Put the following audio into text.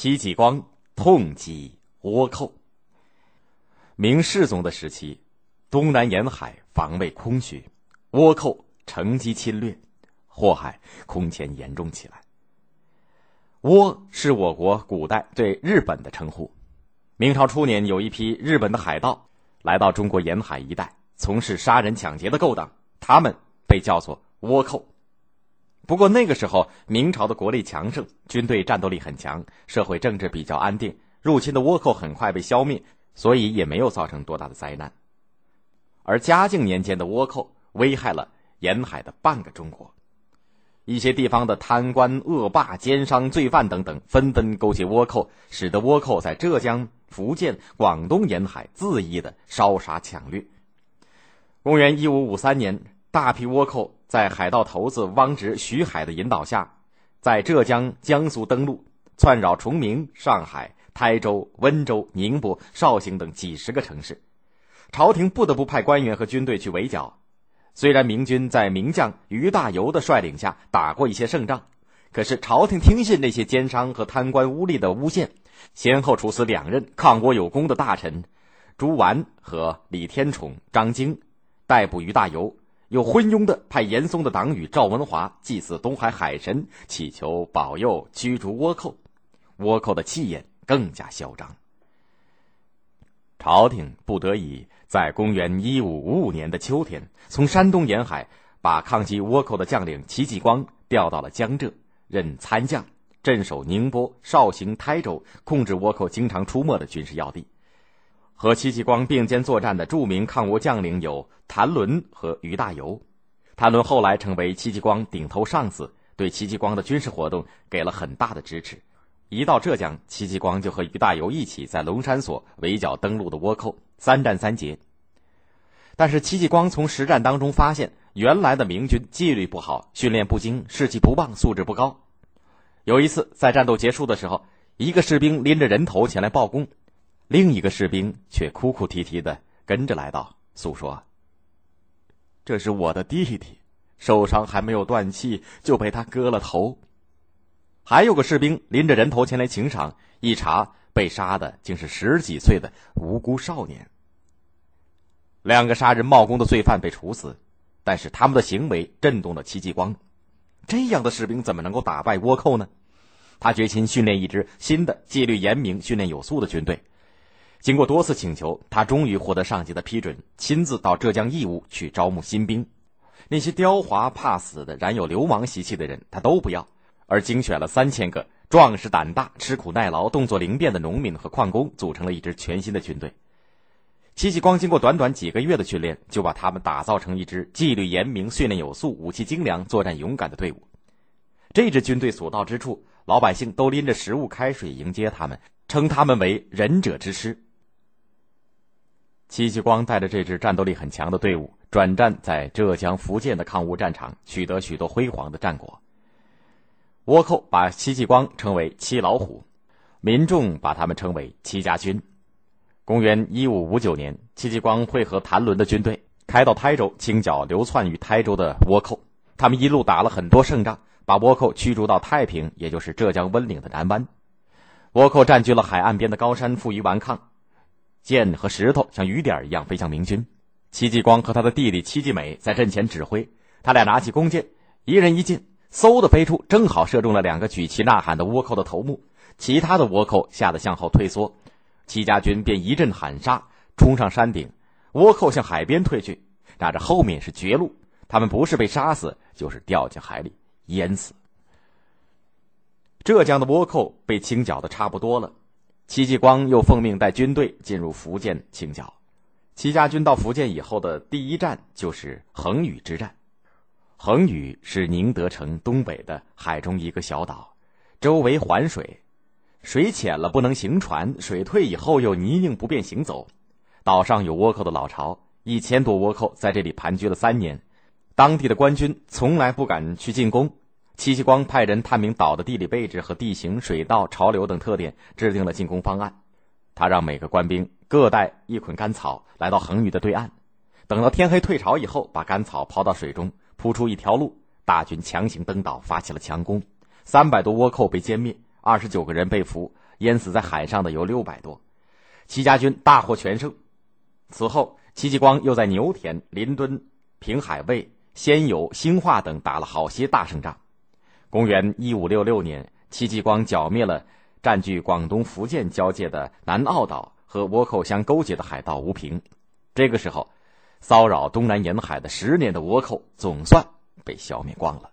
戚继光痛击倭寇。明世宗的时期，东南沿海防卫空虚，倭寇乘机侵略，祸害空前严重起来。倭是我国古代对日本的称呼。明朝初年，有一批日本的海盗来到中国沿海一带，从事杀人抢劫的勾当，他们被叫做倭寇。不过那个时候，明朝的国力强盛，军队战斗力很强，社会政治比较安定，入侵的倭寇很快被消灭。所以也没有造成多大的灾难，而嘉靖年间的倭寇危害了沿海的半个中国，一些地方的贪官恶霸、奸商、罪犯等等纷纷勾结倭寇，使得倭寇在浙江、福建、广东沿海恣意的烧杀抢掠。公元一五五三年，大批倭寇在海盗头子汪直、徐海的引导下，在浙江、江苏登陆，窜扰崇明、上海。台州、温州、宁波、绍兴等几十个城市，朝廷不得不派官员和军队去围剿。虽然明军在名将于大猷的率领下打过一些胜仗，可是朝廷听信那些奸商和贪官污吏的诬陷，先后处死两任抗倭有功的大臣朱纨和李天宠、张经，逮捕于大猷，又昏庸的派严嵩的党羽赵文华祭祀东海海神，祈求保佑驱逐倭寇。倭寇的气焰。更加嚣张。朝廷不得已在公元一五五五年的秋天，从山东沿海把抗击倭寇的将领戚继光调到了江浙，任参将，镇守宁波、绍兴、台州，控制倭寇经常出没的军事要地。和戚继光并肩作战的著名抗倭将领有谭纶和于大猷。谭纶后来成为戚继光顶头上司，对戚继光的军事活动给了很大的支持。一到浙江，戚继光就和于大猷一起在龙山所围剿登陆的倭寇，三战三捷。但是戚继光从实战当中发现，原来的明军纪律不好，训练不精，士气不旺，素质不高。有一次在战斗结束的时候，一个士兵拎着人头前来报功，另一个士兵却哭哭啼啼的跟着来到，诉说：“这是我的弟弟，受伤还没有断气，就被他割了头。”还有个士兵拎着人头前来请赏，一查被杀的竟是十几岁的无辜少年。两个杀人冒功的罪犯被处死，但是他们的行为震动了戚继光。这样的士兵怎么能够打败倭寇呢？他决心训练一支新的、纪律严明、训练有素的军队。经过多次请求，他终于获得上级的批准，亲自到浙江义乌去招募新兵。那些刁滑怕死的、染有流氓习气的人，他都不要。而精选了三千个壮实胆大、吃苦耐劳、动作灵便的农民和矿工，组成了一支全新的军队。戚继光经过短短几个月的训练，就把他们打造成一支纪律严明、训练有素、武器精良、作战勇敢的队伍。这支军队所到之处，老百姓都拎着食物、开水迎接他们，称他们为“忍者之师”。戚继光带着这支战斗力很强的队伍，转战在浙江、福建的抗倭战场，取得许多辉煌的战果。倭寇把戚继光称为“戚老虎”，民众把他们称为“戚家军”。公元一五五九年，戚继光会合谭纶的军队，开到台州，清剿流窜于台州的倭寇。他们一路打了很多胜仗，把倭寇驱逐到太平，也就是浙江温岭的南湾。倭寇占据了海岸边的高山，负隅顽抗，箭和石头像雨点一样飞向明军。戚继光和他的弟弟戚继美在阵前指挥，他俩拿起弓箭，一人一箭。嗖的飞出，正好射中了两个举旗呐喊的倭寇的头目。其他的倭寇吓得向后退缩，戚家军便一阵喊杀，冲上山顶。倭寇向海边退去，打着后面是绝路，他们不是被杀死，就是掉进海里淹死。浙江的倭寇被清剿的差不多了，戚继光又奉命带军队进入福建清剿。戚家军到福建以后的第一站就是横屿之战。横屿是宁德城东北的海中一个小岛，周围环水，水浅了不能行船，水退以后又泥泞不便行走。岛上有倭寇的老巢，一千多倭寇在这里盘踞了三年，当地的官军从来不敢去进攻。戚继光派人探明岛的地理位置和地形、水道、潮流等特点，制定了进攻方案。他让每个官兵各带一捆干草，来到横屿的对岸，等到天黑退潮以后，把干草抛到水中。铺出一条路，大军强行登岛，发起了强攻。三百多倭寇被歼灭，二十九个人被俘，淹死在海上的有六百多。戚家军大获全胜。此后，戚继光又在牛田、临敦、平海卫、仙游、兴化等打了好些大胜仗。公元一五六六年，戚继光剿灭了占据广东、福建交界的南澳岛和倭寇相勾结的海盗吴平。这个时候，骚扰东南沿海的十年的倭寇总算被消灭光了。